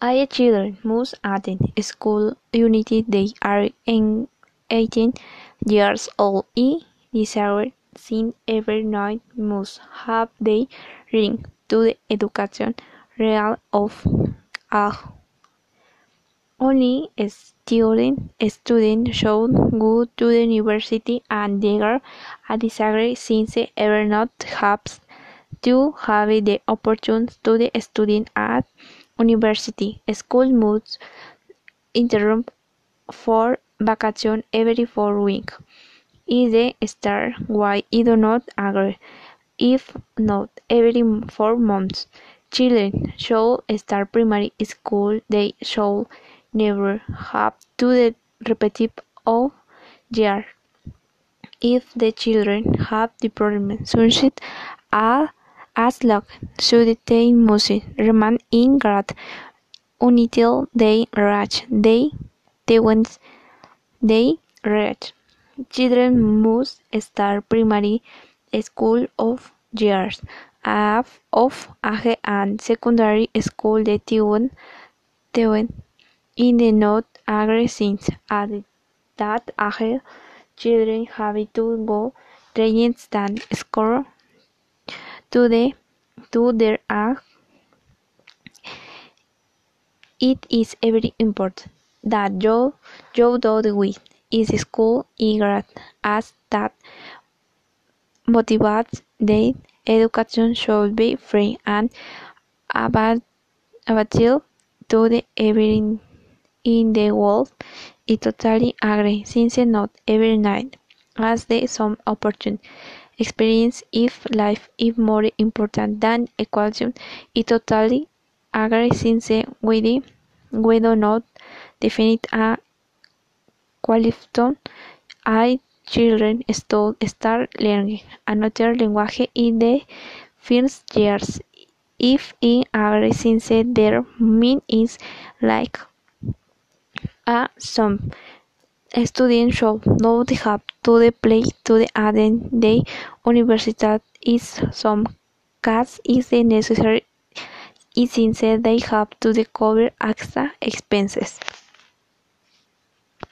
All children must attend school until they are eighteen years old. It desired since every child must have the right to the education regardless of age. Only student student should go to the university and there a desired since everyone has to have the opportunity to study at university. School must interrupt for vacation every four weeks. If they start why I do not agree. If not every four months. Children should start primary school. They should never have to repeat all year. If the children have the problem such as lack so they must remain in grade until they reach the twenty they reach. Children must start primary school of years of age and secondary school the twenty. in the not agree since at that age children have to go train than scholars to their age. It is very important that you do the with is school in grade as that motivates them. Education should be free and available to the everyone in the world. I totally agree since not every child has the same opportunity. Experience in life is more important than education. I totally agree since we do not define a qualification. I children start learning another language in the first year. I agree since their mean is like a swamp. Students should not have to pay to attend the university. In some cases it is necessary since they have to cover extra expenses.